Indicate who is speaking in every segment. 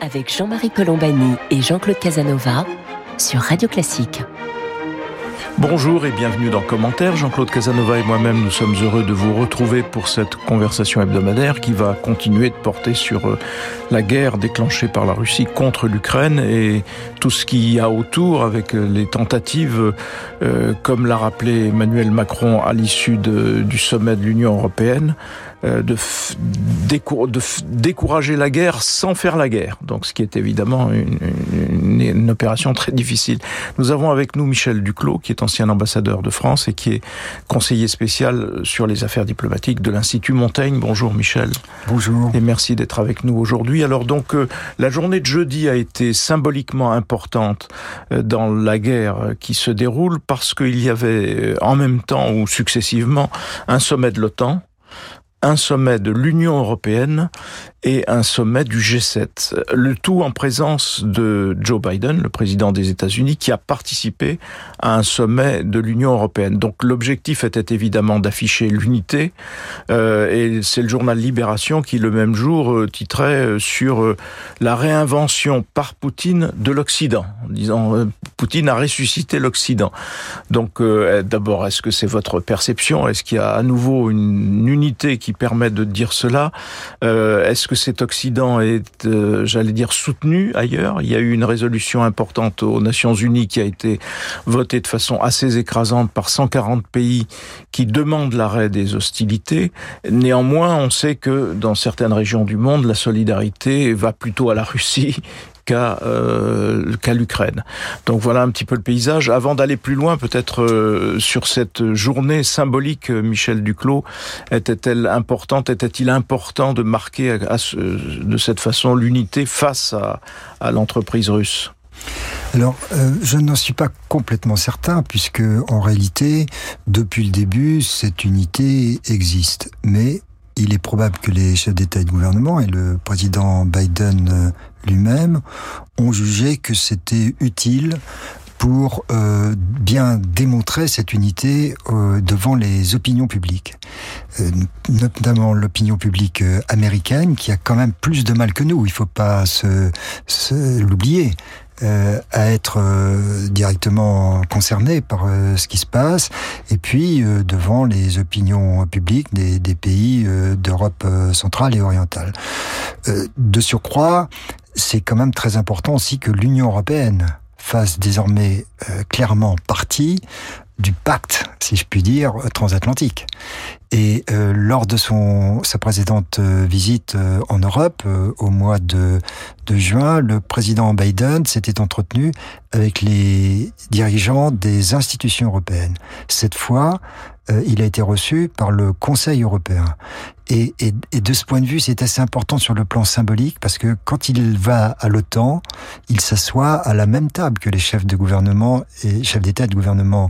Speaker 1: Avec Jean-Marie Colombani et Jean-Claude Casanova sur Radio Classique.
Speaker 2: Bonjour et bienvenue dans Commentaire. Jean-Claude Casanova et moi-même, nous sommes heureux de vous retrouver pour cette conversation hebdomadaire qui va continuer de porter sur euh, la guerre déclenchée par la Russie contre l'Ukraine et tout ce qu'il y a autour avec euh, les tentatives, euh, comme l'a rappelé Emmanuel Macron à l'issue du sommet de l'Union européenne, de, de, décourager la guerre sans faire la guerre. Donc, ce qui est évidemment une, une, opération très difficile. Nous avons avec nous Michel Duclos, qui est ancien ambassadeur de France et qui est conseiller spécial sur les affaires diplomatiques de l'Institut Montaigne. Bonjour Michel.
Speaker 3: Bonjour.
Speaker 2: Et merci d'être avec nous aujourd'hui. Alors donc, euh, la journée de jeudi a été symboliquement importante euh, dans la guerre qui se déroule parce qu'il y avait euh, en même temps ou successivement un sommet de l'OTAN, un sommet de l'Union européenne et un sommet du G7. Le tout en présence de Joe Biden, le président des États-Unis, qui a participé à un sommet de l'Union européenne. Donc l'objectif était évidemment d'afficher l'unité, euh, et c'est le journal Libération qui, le même jour, euh, titrait euh, sur euh, la réinvention par Poutine de l'Occident, en disant Poutine a ressuscité l'Occident. Donc d'abord, est-ce que c'est votre perception? Est-ce qu'il y a à nouveau une unité qui permet de dire cela Est-ce que cet Occident est, euh, j'allais dire, soutenu ailleurs? Il y a eu une résolution importante aux Nations Unies qui a été votée de façon assez écrasante par 140 pays qui demandent l'arrêt des hostilités. Néanmoins, on sait que dans certaines régions du monde, la solidarité va plutôt à la Russie qu'à euh, qu'à l'Ukraine. Donc voilà un petit peu le paysage. Avant d'aller plus loin, peut-être euh, sur cette journée symbolique, euh, Michel Duclos, était-elle importante Était-il important de marquer de cette façon l'unité face à, l'entreprise russe?
Speaker 3: Alors, je n'en suis pas complètement certain, puisque en réalité, depuis le début, cette unité existe. Mais il est probable que les chefs d'État et de gouvernement et le président Biden lui-même ont jugé que c'était utile pour euh, bien démontrer cette unité euh, devant les opinions publiques, euh, notamment l'opinion publique euh, américaine qui a quand même plus de mal que nous. Il faut pas se, se l'oublier. Euh, à être euh, directement concerné par euh, ce qui se passe, et puis devant les opinions publiques des, des pays d'Europe centrale et orientale. de surcroît, c'est quand même très important aussi que l'Union européenne fasse désormais clairement partie du pacte, si je puis dire, transatlantique. Et euh, lors de son sa précédente euh, visite euh, en Europe euh, au mois de, de juin, le président Biden s'était entretenu avec les dirigeants des institutions européennes. Cette fois, euh, il a été reçu par le Conseil européen. Et, de ce point de vue, c'est assez important sur le plan symbolique parce que quand il va à l'OTAN, il s'assoit à la même table que les chefs de gouvernement et chefs d'État et de gouvernement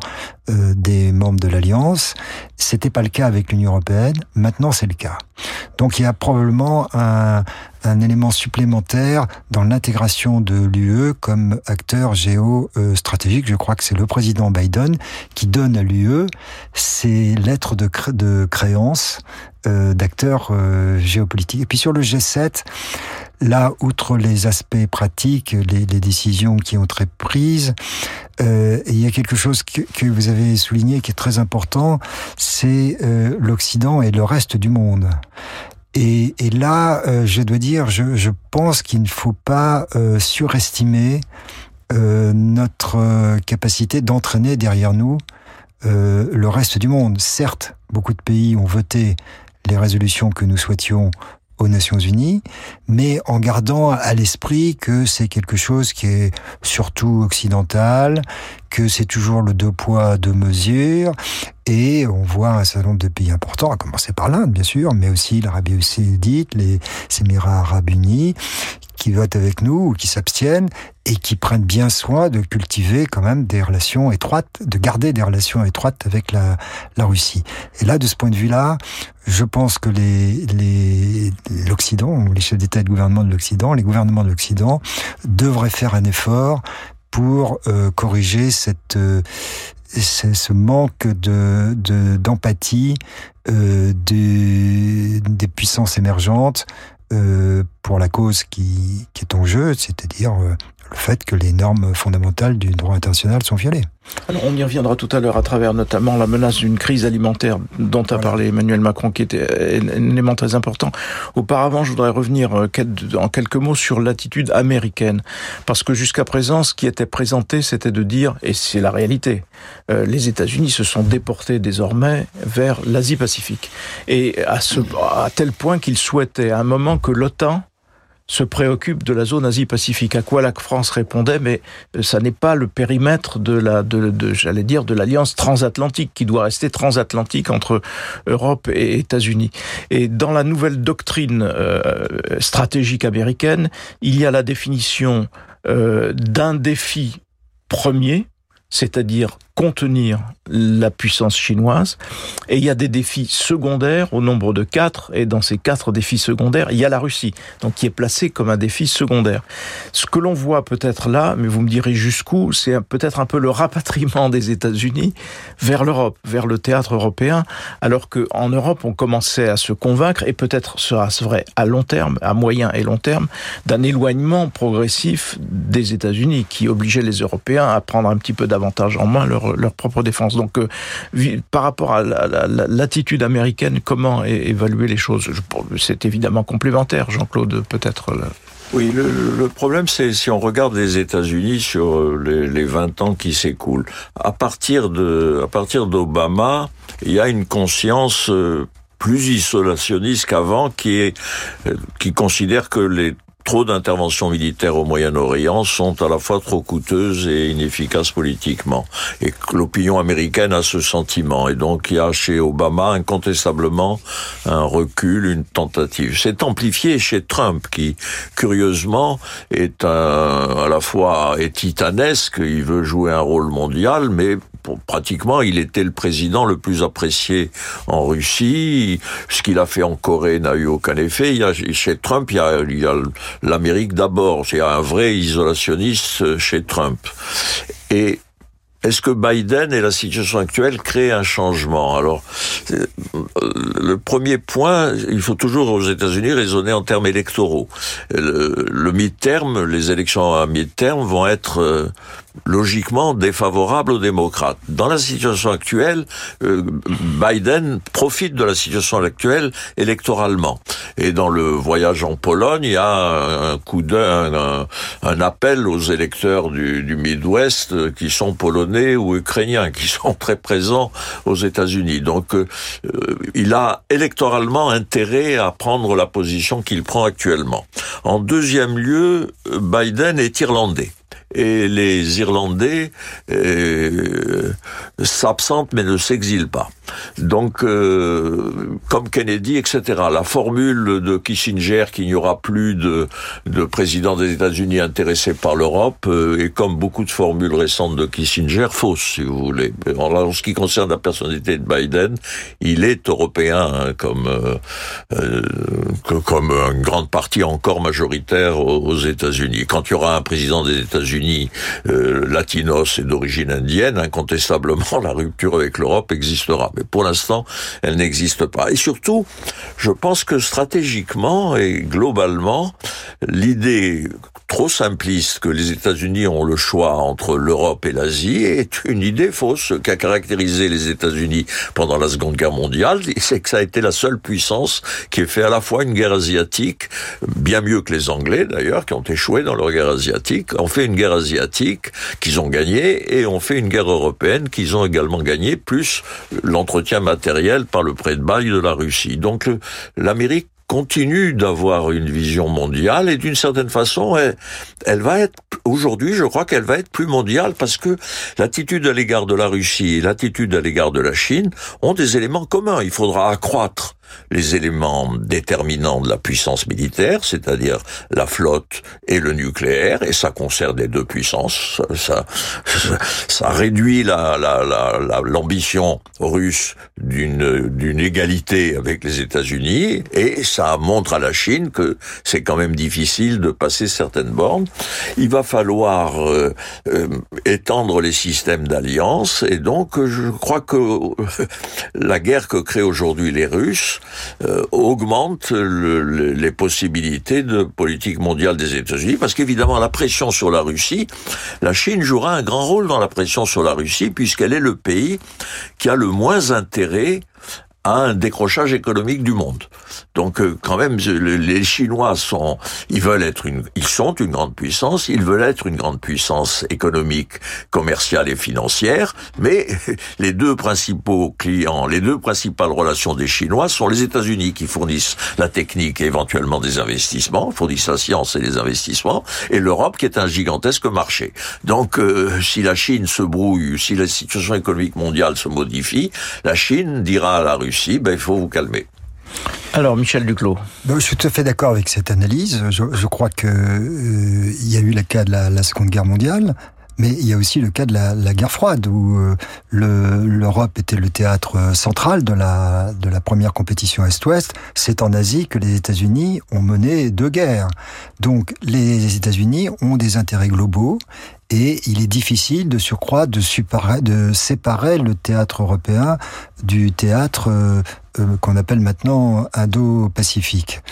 Speaker 3: euh, des membres de l'Alliance. C'était pas le cas avec l'Union européenne. Maintenant, c'est le cas. Donc, il y a probablement un, un élément supplémentaire dans l'intégration de l'UE comme acteur géostratégique. Je crois que c'est le président Biden qui donne à l'UE ses lettres de, cré de créance euh, d'acteurs euh, géopolitiques. Et puis sur le G7, là, outre les aspects pratiques, les, les décisions qui ont été prises, euh, il y a quelque chose que, vous avez souligné qui est très important, c'est euh, l'Occident et le reste du monde. Et, et là, euh, je dois dire, je, je pense qu'il ne faut pas surestimer notre capacité d'entraîner derrière nous le reste du monde. Certes, beaucoup de pays ont voté les résolutions que nous souhaitions aux Nations Unies, mais en gardant à l'esprit que c'est quelque chose qui est surtout occidental, que c'est toujours le deux poids, deux mesures, et on voit un certain nombre de pays importants, à commencer par l'Inde, bien sûr, mais aussi l'Arabie saoudite, les Émirats arabes unis, qui votent avec nous ou qui s'abstiennent et qui prennent bien soin de cultiver quand même des relations étroites, de garder des relations étroites avec la, Russie. Et là, de ce point de vue-là, je pense que les, l'Occident, les chefs d'État et de gouvernement de l'Occident, les gouvernements de l'Occident devraient faire un effort pour euh, corriger euh, ce manque de d'empathie euh, des, puissances émergentes pour la cause qui, est en jeu, c'est-à-dire le fait que les normes fondamentales du droit international sont violées.
Speaker 2: Alors on y reviendra tout à l'heure à travers notamment la menace d'une crise alimentaire dont a parlé Emmanuel Macron, qui était un élément très important. Auparavant, je voudrais revenir euh, en quelques mots sur l'attitude américaine, parce que jusqu'à présent, ce qui était présenté, c'était de dire, et c'est la réalité, euh, les États-Unis se sont déportés désormais vers l'Asie-Pacifique, et à, ce, à tel point qu'ils souhaitaient à un moment que l'OTAN se préoccupe de la zone Asie-Pacifique. À quoi la France répondait, mais euh, ça n'est pas le périmètre de la, de, de j'allais dire, de l'alliance transatlantique qui doit rester transatlantique entre Europe et États-Unis. Et dans la nouvelle doctrine euh, stratégique américaine, il y a la définition euh, d'un défi premier, c'est-à-dire contenir la puissance chinoise. Et il y a des défis secondaires au nombre de quatre. Et dans ces quatre défis secondaires, il y a la Russie, donc qui est placée comme un défi secondaire. Ce que l'on voit peut-être là, mais vous me direz jusqu'où, c'est peut-être un peu le rapatriement des États-Unis vers l'Europe, vers le théâtre européen, alors qu'en Europe, on commençait à se convaincre, et peut-être sera-ce vrai à long terme, à moyen et long terme, d'un éloignement progressif des États-Unis qui obligeait les Européens à prendre un petit peu davantage en main leur leur, propre défense. Donc, euh, par rapport à l'attitude américaine, comment évaluer les choses? C'est évidemment complémentaire, Jean-Claude, peut-être. Euh,
Speaker 4: oui, le, problème, c'est si on regarde les États-Unis sur euh, les, les, 20 ans qui s'écoulent. À partir de, à partir d'Obama, il y a une conscience plus isolationniste qu'avant, qui est, qui considère que les trop d'interventions militaires au Moyen-Orient sont à la fois trop coûteuses et inefficaces politiquement. Et l'opinion américaine a ce sentiment. Et donc il y a chez Obama incontestablement un recul, une tentative. C'est amplifié chez Trump qui, curieusement, est un, à la fois est titanesque, il veut jouer un rôle mondial, mais pratiquement, il était le président le plus apprécié en Russie. Ce qu'il a fait en Corée n'a eu aucun effet. Il y a, chez Trump, il y a, l'Amérique d'abord. A un vrai isolationniste chez Trump. Et est-ce que Biden et la situation actuelle créent un changement? Alors, euh, le premier point, il faut toujours aux États-Unis raisonner en termes électoraux. Le, le mi-terme, les élections à mi-terme vont être euh, logiquement défavorables aux démocrates. Dans la situation actuelle, euh, Biden profite de la situation actuelle électoralement. Et dans le voyage en Pologne, il y a un coup d'un, un, appel aux électeurs du, du Midwest qui sont polonais ou ukrainiens, qui sont très présents aux États-Unis. Donc, euh, il a électoralement intérêt à prendre la position qu'il prend actuellement. En deuxième lieu, Biden est irlandais et les Irlandais euh, s'absentent mais ne s'exilent pas. Donc, euh, comme Kennedy, etc. La formule de Kissinger qu'il n'y aura plus de, de président des États-Unis intéressé par l'Europe euh, est comme beaucoup de formules récentes de Kissinger fausse, si vous voulez. En, ce qui concerne la personnalité de Biden, il est européen hein, comme euh, comme une grande partie encore majoritaire aux, États-Unis. Quand il y aura un président des États-Unis latinos et d'origine indienne, incontestablement la rupture avec l'Europe existera pour l'instant, elle n'existe pas. Et surtout, je pense que stratégiquement et globalement, l'idée trop simpliste que les États-Unis ont le choix entre l'Europe et l'Asie est une idée fausse. Ce qui a caractérisé les États-Unis pendant la Seconde Guerre mondiale, c'est que ça a été la seule puissance qui ait fait à la fois une guerre asiatique, bien mieux que les Anglais d'ailleurs, qui ont échoué dans leur guerre asiatique, ont fait une guerre asiatique qu'ils ont gagnée et ont fait une guerre européenne qu'ils ont également gagnée, plus l'entretien matériel par le prêt de bail de la Russie. Donc l'Amérique continue d'avoir une vision mondiale et d'une certaine façon, elle va être, aujourd'hui, je crois qu'elle va être plus mondiale parce que l'attitude à l'égard de la Russie et l'attitude à l'égard de la Chine ont des éléments communs. Il faudra accroître les éléments déterminants de la puissance militaire, c'est-à-dire la flotte et le nucléaire, et ça concerne les deux puissances. Ça, ça, réduit la, l'ambition russe d'une, d'une égalité avec les États-Unis, et ça montre à la Chine que c'est quand même difficile de passer certaines bornes. Il va falloir euh, euh, étendre les systèmes d'alliance, et donc je crois que la guerre que créent aujourd'hui les Russes euh, augmente les possibilités de politique mondiale des États-Unis, parce qu'évidemment la pression sur la Russie, la Chine jouera un grand rôle dans la pression sur la Russie, puisqu'elle est le pays qui a le moins intérêt à un décrochage économique du monde. Donc euh, quand même les Chinois sont ils veulent être une ils sont une grande puissance, ils veulent être une grande puissance économique, commerciale et financière, mais les deux principaux clients, les deux principales relations des Chinois sont les États-Unis qui fournissent la technique et éventuellement des investissements, fournissent la science et les investissements et l'Europe qui est un gigantesque marché. Donc euh, si la Chine se brouille, si la situation économique mondiale se modifie, la Chine dira à la Russie ben, il faut vous calmer.
Speaker 2: Alors, Michel Duclos.
Speaker 3: je suis tout à fait d'accord avec cette analyse. Je, crois que euh, il y a eu le cas de la, Seconde Guerre mondiale. Mais il y a aussi le cas de la, guerre froide, où euh, l'Europe était le théâtre euh, central de la, première compétition Est-Ouest. C'est en Asie que les États-Unis ont mené deux guerres. Donc les États-Unis ont des intérêts globaux et il est difficile de surcroît de, séparer le théâtre européen du théâtre euh, qu'on appelle maintenant Indo-Pacifique.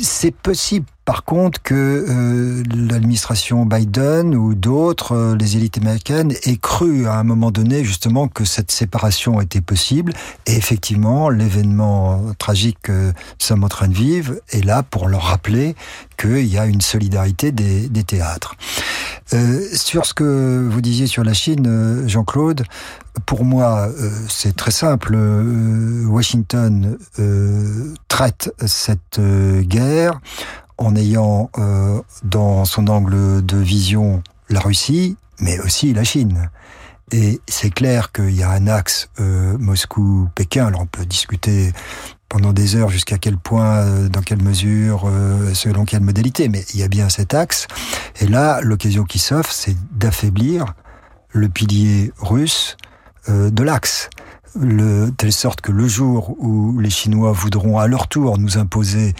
Speaker 3: C'est possible par contre que euh, l'administration Biden ou d'autres, euh, les élites américaines, aient cru à un moment donné justement que cette séparation était possible. Et effectivement, l'événement tragique que nous sommes en train de vivre est là pour leur rappeler qu'il y a une solidarité des, théâtres. Euh, sur ce que vous disiez sur la Chine, euh, Jean-Claude, pour moi, c'est très simple. Washington traite cette guerre en ayant euh, dans son angle de vision la Russie, mais aussi la Chine. Et c'est clair qu'il y a un axe euh, Moscou-Pékin. Alors on peut discuter pendant des heures jusqu'à quel point, euh, dans quelle mesure, euh, selon quelle modalité, mais il y a bien cet axe. Et là, l'occasion qui s'offre, c'est d'affaiblir le pilier russe euh, de l'axe. Le, telle sorte que le jour où les Chinois voudront à leur tour nous imposer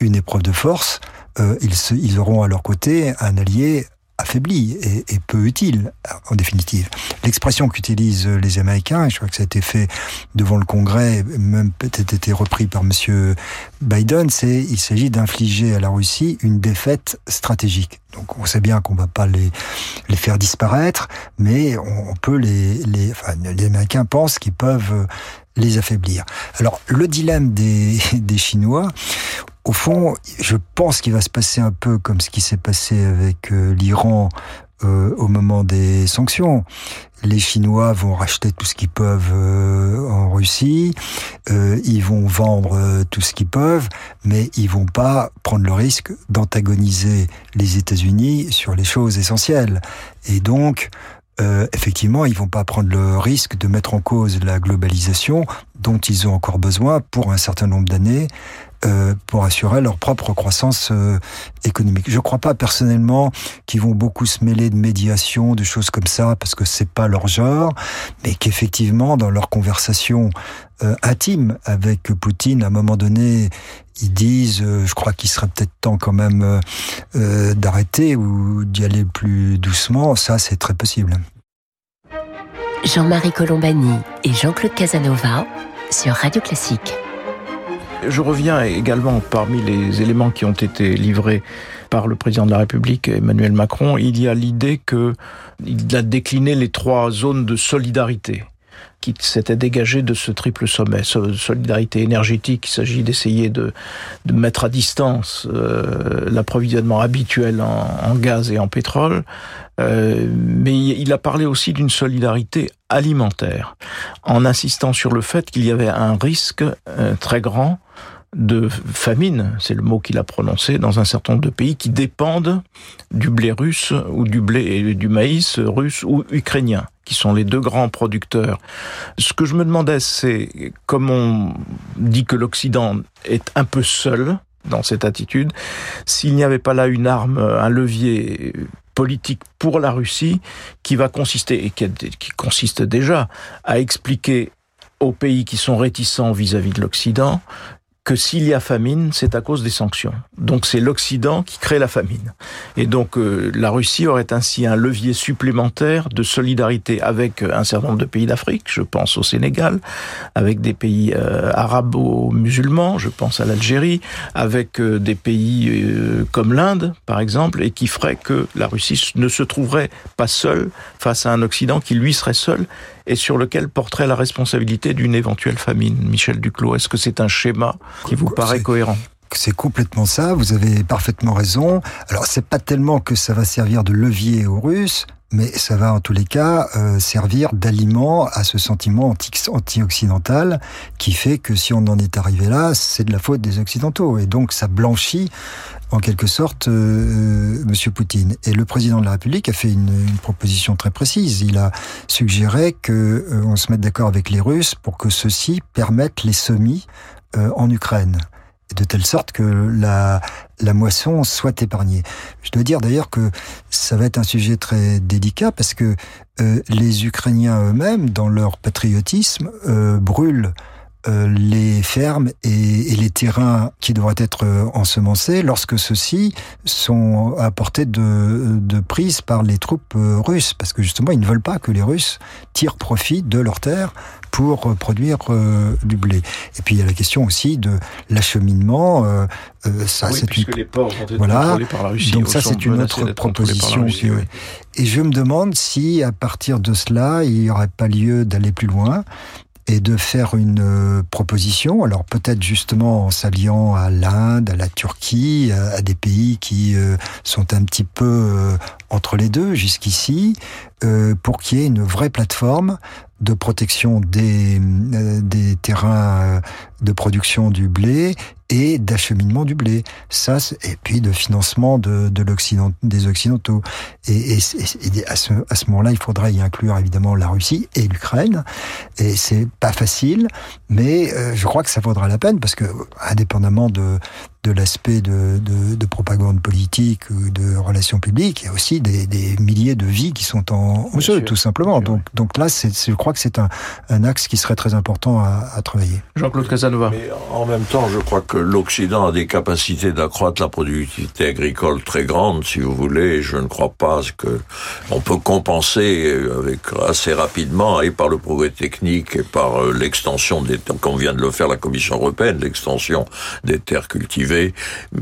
Speaker 3: une épreuve de force, euh, ils, ils auront à leur côté un allié affaibli et, peu utile, en définitive. L'expression qu'utilisent les Américains, et je crois que ça a été fait devant le Congrès, même peut-être été repris par Monsieur Biden, c'est il s'agit d'infliger à la Russie une défaite stratégique. Donc on sait bien qu'on va pas les, les faire disparaître, mais on, peut les, les, enfin, les Américains pensent qu'ils peuvent les affaiblir. Alors le dilemme des, des Chinois, au fond, je pense qu'il va se passer un peu comme ce qui s'est passé avec euh, l'Iran euh, au moment des sanctions. Les Chinois vont racheter tout ce qu'ils peuvent euh, en Russie, ils vont vendre tout ce qu'ils peuvent, mais ils vont pas prendre le risque d'antagoniser les États-Unis sur les choses essentielles. Et donc, effectivement, ils vont pas prendre le risque de mettre en cause la globalisation dont ils ont encore besoin pour un certain nombre d'années euh, pour assurer leur propre croissance euh, économique. Je ne crois pas personnellement qu'ils vont beaucoup se mêler de médiation, de choses comme ça, parce que c'est pas leur genre, mais qu'effectivement, dans leur conversation euh, intime avec Poutine, à un moment donné, ils disent, je crois qu'il serait peut-être temps quand même d'arrêter ou d'y aller plus doucement. Ça, c'est très possible.
Speaker 1: Jean-Marie Colombani et Jean-Claude Casanova sur Radio Classique.
Speaker 2: Je reviens également parmi les éléments qui ont été livrés par le président de la République, Emmanuel Macron, il y a l'idée qu'il a décliné les trois zones de solidarité qui s'étaient dégagées de ce triple sommet. Solidarité énergétique, il s'agit d'essayer de, de, mettre à distance euh, l'approvisionnement habituel en, en, gaz et en pétrole. Euh, mais il a parlé aussi d'une solidarité alimentaire, en insistant sur le fait qu'il y avait un risque euh, très grand de famine, c'est le mot qu'il a prononcé, dans un certain nombre de pays qui dépendent du blé russe ou du blé et du maïs russe ou ukrainien, qui sont les deux grands producteurs. Ce que je me demandais, c'est comme on dit que l'Occident est un peu seul dans cette attitude, s'il n'y avait pas là une arme, un levier politique pour la Russie qui va consister, et qui, consiste déjà, à expliquer aux pays qui sont réticents vis-à-vis -vis de l'Occident que s'il y a famine, c'est à cause des sanctions. Donc c'est l'Occident qui crée la famine. Et donc euh, la Russie aurait ainsi un levier supplémentaire de solidarité avec un certain nombre de pays d'Afrique, je pense au Sénégal, avec des pays euh, arabo-musulmans, je pense à l'Algérie, avec euh, des pays euh, comme l'Inde, par exemple, et qui ferait que la Russie ne se trouverait pas seule face à un Occident qui lui serait seul et sur lequel porterait la responsabilité d'une éventuelle famine. Michel Duclos, est-ce que c'est un schéma qui vous paraît cohérent?
Speaker 3: C'est complètement ça, vous avez parfaitement raison. Alors c'est pas tellement que ça va servir de levier aux Russes, mais ça va en tous les cas euh, servir d'aliment à ce sentiment anti-occidental qui fait que si on en est arrivé là, c'est de la faute des Occidentaux. Et donc ça blanchit en quelque sorte euh, Monsieur Poutine. Et le président de la République a fait une, proposition très précise. Il a suggéré que euh, on se mette d'accord avec les Russes pour que ceux-ci permettent les semis euh, en Ukraine de telle sorte que la, la moisson soit épargnée. Je dois dire d'ailleurs que ça va être un sujet très délicat parce que euh, les Ukrainiens eux-mêmes, dans leur patriotisme, euh, brûlent euh, les fermes et, et, les terrains qui devraient être euh, ensemencés lorsque ceux-ci sont à portée de, de prise par les troupes euh, russes, parce que justement ils ne veulent pas que les Russes tirent profit de leurs terres pour produire euh, du blé. Et puis il y a la question aussi de l'acheminement. Euh,
Speaker 2: ça, oui, c'est une... les ports
Speaker 3: voilà.
Speaker 2: par la Russie.
Speaker 3: Donc ça, c'est une autre proposition. Russie, oui. Et je me demande si, à partir de cela, il n'y aurait pas lieu d'aller plus loin et de faire une euh, proposition, alors peut-être justement en s'alliant à l'Inde, à la Turquie, à, à, des pays qui euh, sont un petit peu euh, entre les deux jusqu'ici, euh, pour qu'il y ait une vraie plateforme de protection des, euh, des terrains de production du blé et d'acheminement du blé. Ça, et puis de financement de, de l'Occident, des Occidentaux. Et, et, et à ce, à ce moment-là, il faudrait y inclure évidemment la Russie et l'Ukraine. Et c'est pas facile, mais euh, je crois que ça vaudra la peine parce que, indépendamment de, de l'aspect de, de, de, propagande politique ou de relations publiques, il y a aussi des, des milliers de vies qui sont en, en jeu, tout simplement. Donc, donc là, je crois que c'est un, un axe qui serait très important à, à travailler.
Speaker 2: Jean-Claude Casanova.
Speaker 4: Mais en même temps, je crois que l'Occident a des capacités d'accroître la productivité agricole très grandes, si vous voulez. Je ne crois pas que on peut compenser avec assez rapidement et par le progrès technique et par l'extension des, comme vient de le faire la Commission européenne, l'extension des terres cultivées.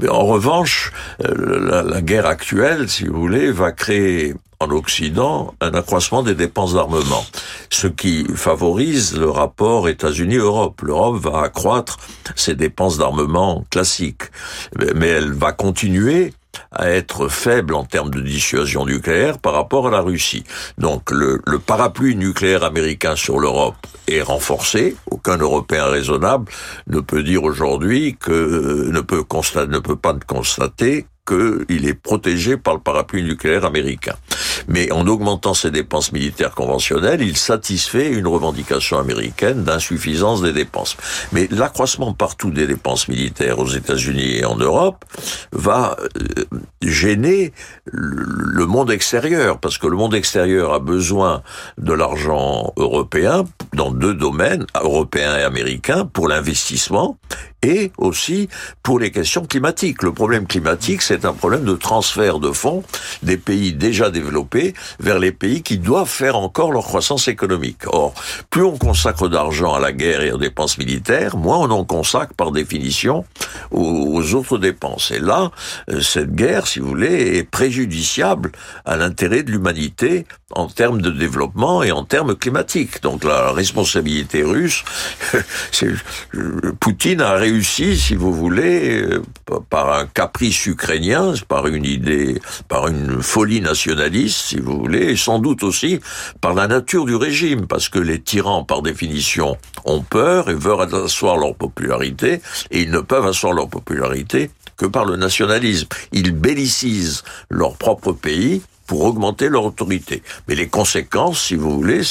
Speaker 4: En revanche, la, la guerre actuelle, si vous voulez, va créer en Occident un accroissement des dépenses d'armement, ce qui favorise le rapport États-Unis-Europe. L'Europe va accroître ses dépenses d'armement classiques, mais elle va continuer à être faible en termes de dissuasion nucléaire par rapport à la Russie. Donc le, le parapluie nucléaire américain sur l'Europe est renforcé. Aucun Européen raisonnable ne peut dire aujourd'hui que ne peut constater, ne peut pas constater qu'il est protégé par le parapluie nucléaire américain. Mais en augmentant ses dépenses militaires conventionnelles, il satisfait une revendication américaine d'insuffisance des dépenses. Mais l'accroissement partout des dépenses militaires aux États-Unis et en Europe va gêner le monde extérieur, parce que le monde extérieur a besoin de l'argent européen dans deux domaines, européen et américain, pour l'investissement et aussi pour les questions climatiques. Le problème climatique, c'est un problème de transfert de fonds des pays déjà développés vers les pays qui doivent faire encore leur croissance économique. Or, plus on consacre d'argent à la guerre et aux dépenses militaires, moins on en consacre par définition aux, autres dépenses. Et là, cette guerre, si vous voulez, est préjudiciable à l'intérêt de l'humanité en termes de développement et en termes climatiques. Donc la responsabilité russe, Poutine a réussi, si vous voulez, par un caprice ukrainien, par une idée, par une folie nationaliste, si vous voulez, et sans doute aussi par la nature du régime, parce que les tyrans, par définition, ont peur et veulent asseoir leur popularité, et ils ne peuvent asseoir leur popularité que par le nationalisme. Ils bellicisent leur propre pays pour augmenter leur autorité. Mais les conséquences, si vous voulez,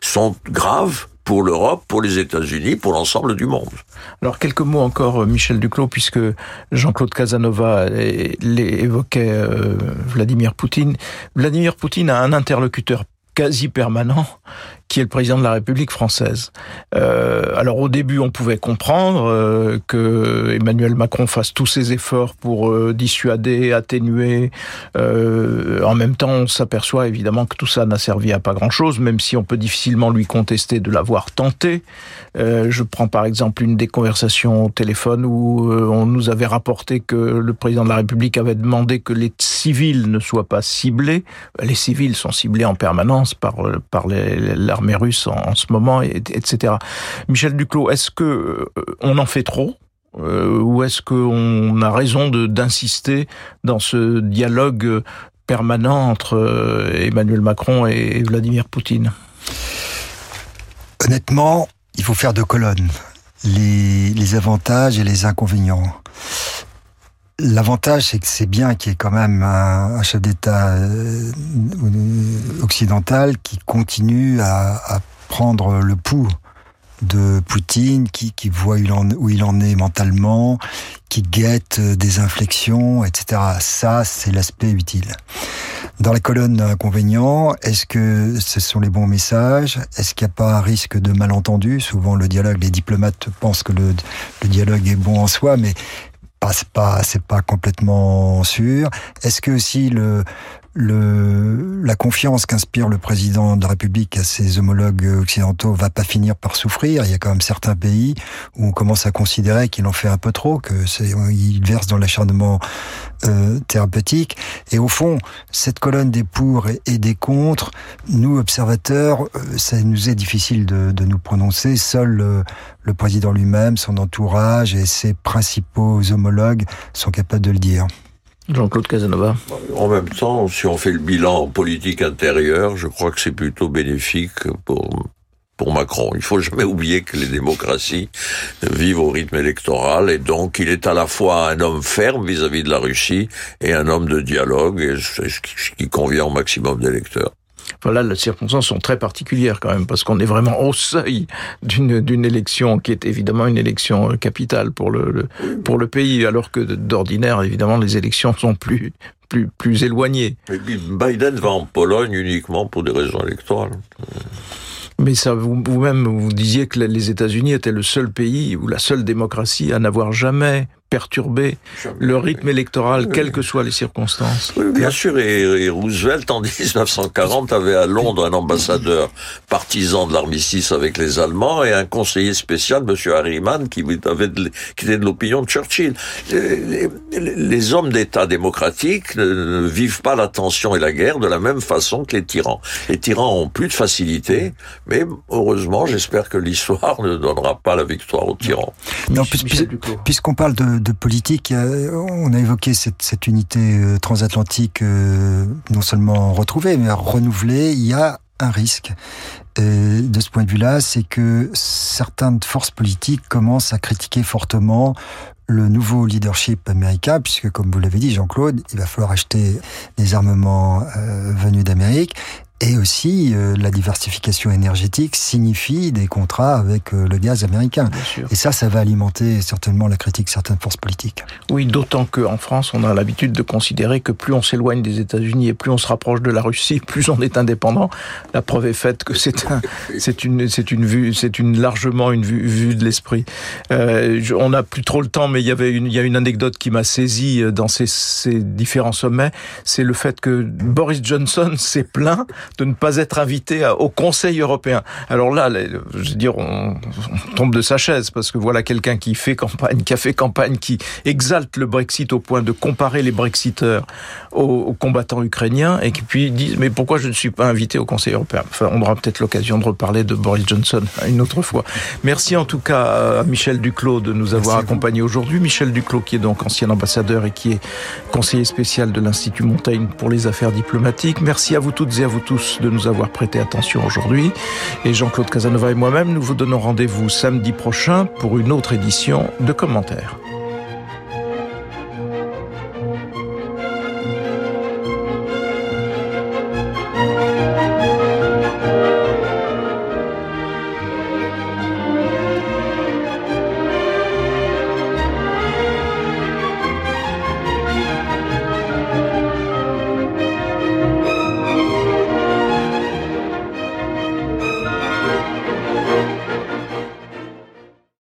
Speaker 4: sont graves pour l'Europe, pour les États-Unis, pour l'ensemble du monde.
Speaker 2: Alors quelques mots encore, Michel Duclos, puisque Jean-Claude Casanova évoquait euh, Vladimir Poutine. Vladimir Poutine a un interlocuteur quasi permanent qui est le président de la République française. Euh, alors au début, on pouvait comprendre euh, que Emmanuel Macron fasse tous ses efforts pour euh, dissuader, atténuer. Euh, en même temps, on s'aperçoit évidemment que tout ça n'a servi à pas grand-chose, même si on peut difficilement lui contester de l'avoir tenté. Je prends par exemple une des conversations au téléphone où on nous avait rapporté que le président de la République avait demandé que les civils ne soient pas ciblés. Les civils sont ciblés en permanence par, par l'armée russe en, en, ce moment, et, etc. Michel Duclos, est-ce que euh, on en fait trop euh, ou est-ce qu'on a raison d'insister dans ce dialogue permanent entre euh, Emmanuel Macron et Vladimir Poutine?
Speaker 3: Honnêtement, il faut faire deux colonnes. Les, les avantages et les inconvénients. L'avantage, c'est que c'est bien qu'il y ait quand même un, chef d'État euh, occidental qui continue à, prendre le pouls de Poutine, qui, voit où il, en, est mentalement, qui guette des inflexions, etc. Ça, c'est l'aspect utile. Dans la colonne inconvénients, est-ce que ce sont les bons messages? Est-ce qu'il n'y a pas un risque de malentendu? Souvent, le dialogue, les diplomates pensent que le dialogue est bon en soi, mais c'est pas c'est pas complètement sûr. Est-ce que aussi le le, la confiance qu'inspire le président de la République à ses homologues occidentaux va pas finir par souffrir. Il y a quand même certains pays où on commence à considérer qu'il en fait un peu trop, que c'est, il verse dans l'acharnement euh, thérapeutique. Et au fond, cette colonne des pour et des contre, nous observateurs, euh, ça nous est difficile de, de nous prononcer. Seul euh, le président lui-même, son entourage et ses principaux homologues sont capables de le dire.
Speaker 2: Jean-Claude Casanova.
Speaker 4: En même temps, si on fait le bilan politique intérieur, je crois que c'est plutôt bénéfique pour pour Macron. Il faut jamais oublier que les démocraties vivent au rythme électoral et donc il est à la fois un homme ferme vis-à-vis -vis de la Russie et un homme de dialogue, ce qui convient au maximum d'électeurs.
Speaker 2: Voilà, les circonstances sont très particulières quand même, parce qu'on est vraiment au seuil d'une élection qui est évidemment une élection euh, capitale pour le, le pour le pays, alors que d'ordinaire, évidemment, les élections sont plus plus plus éloignées.
Speaker 4: Biden va en Pologne uniquement pour des raisons électorales.
Speaker 2: Mais ça, vous-même, vous, vous disiez que les États-Unis étaient le seul pays ou la seule démocratie à n'avoir jamais perturber le rythme électoral, quelles que soient les circonstances.
Speaker 4: Oui, bien sûr, et, et, Roosevelt, en 1940, avait à Londres un ambassadeur partisan de l'armistice avec les Allemands et un conseiller spécial, M. Harriman, qui, avait de, qui était de l'opinion de Churchill. Les, les, les hommes d'État démocratiques ne vivent pas la tension et la guerre de la même façon que les tyrans. Les tyrans ont plus de facilité, mais heureusement, j'espère que l'histoire ne donnera pas la victoire aux tyrans.
Speaker 3: Non, puisqu'on parle de, de politique, on a évoqué cette, unité transatlantique non seulement retrouvée, mais renouvelée. Il y a un risque. De ce point de vue-là, c'est que certaines forces politiques commencent à critiquer fortement le nouveau leadership américain, puisque comme vous l'avez dit, Jean-Claude, il va falloir acheter des armements euh, venus d'Amérique. Et aussi, euh, la diversification énergétique signifie des contrats avec euh, le gaz américain. Et ça, ça va alimenter certainement la critique de certaines forces politiques.
Speaker 2: Oui, d'autant qu'en France, on a l'habitude de considérer que plus on s'éloigne des États-Unis et plus on se rapproche de la Russie, plus on est indépendant. La preuve est faite que c'est un, c'est une, c'est une vue, c'est une largement une vue, vue de l'esprit. Euh, on n'a plus trop le temps, mais il y avait une, il y a une anecdote qui m'a saisi dans ces, ces différents sommets. C'est le fait que Boris Johnson s'est plaint de ne pas être invité au Conseil européen. Alors là, je veux dire, on, on tombe de sa chaise parce que voilà quelqu'un qui fait campagne, qui a fait campagne, qui exalte le Brexit au point de comparer les Brexiteurs aux, aux combattants ukrainiens et qui puis disent mais pourquoi je ne suis pas invité au Conseil européen? Enfin, on aura peut-être l'occasion de reparler de Boris Johnson une autre fois. Merci en tout cas à Michel Duclos de nous avoir accompagnés aujourd'hui. Michel Duclos qui est donc ancien ambassadeur et qui est conseiller spécial de l'Institut Montaigne pour les affaires diplomatiques. Merci à vous toutes et à vous de nous avoir prêté attention aujourd'hui. Et Jean-Claude Casanova et moi-même, nous vous donnons rendez-vous samedi prochain pour une autre édition de commentaires.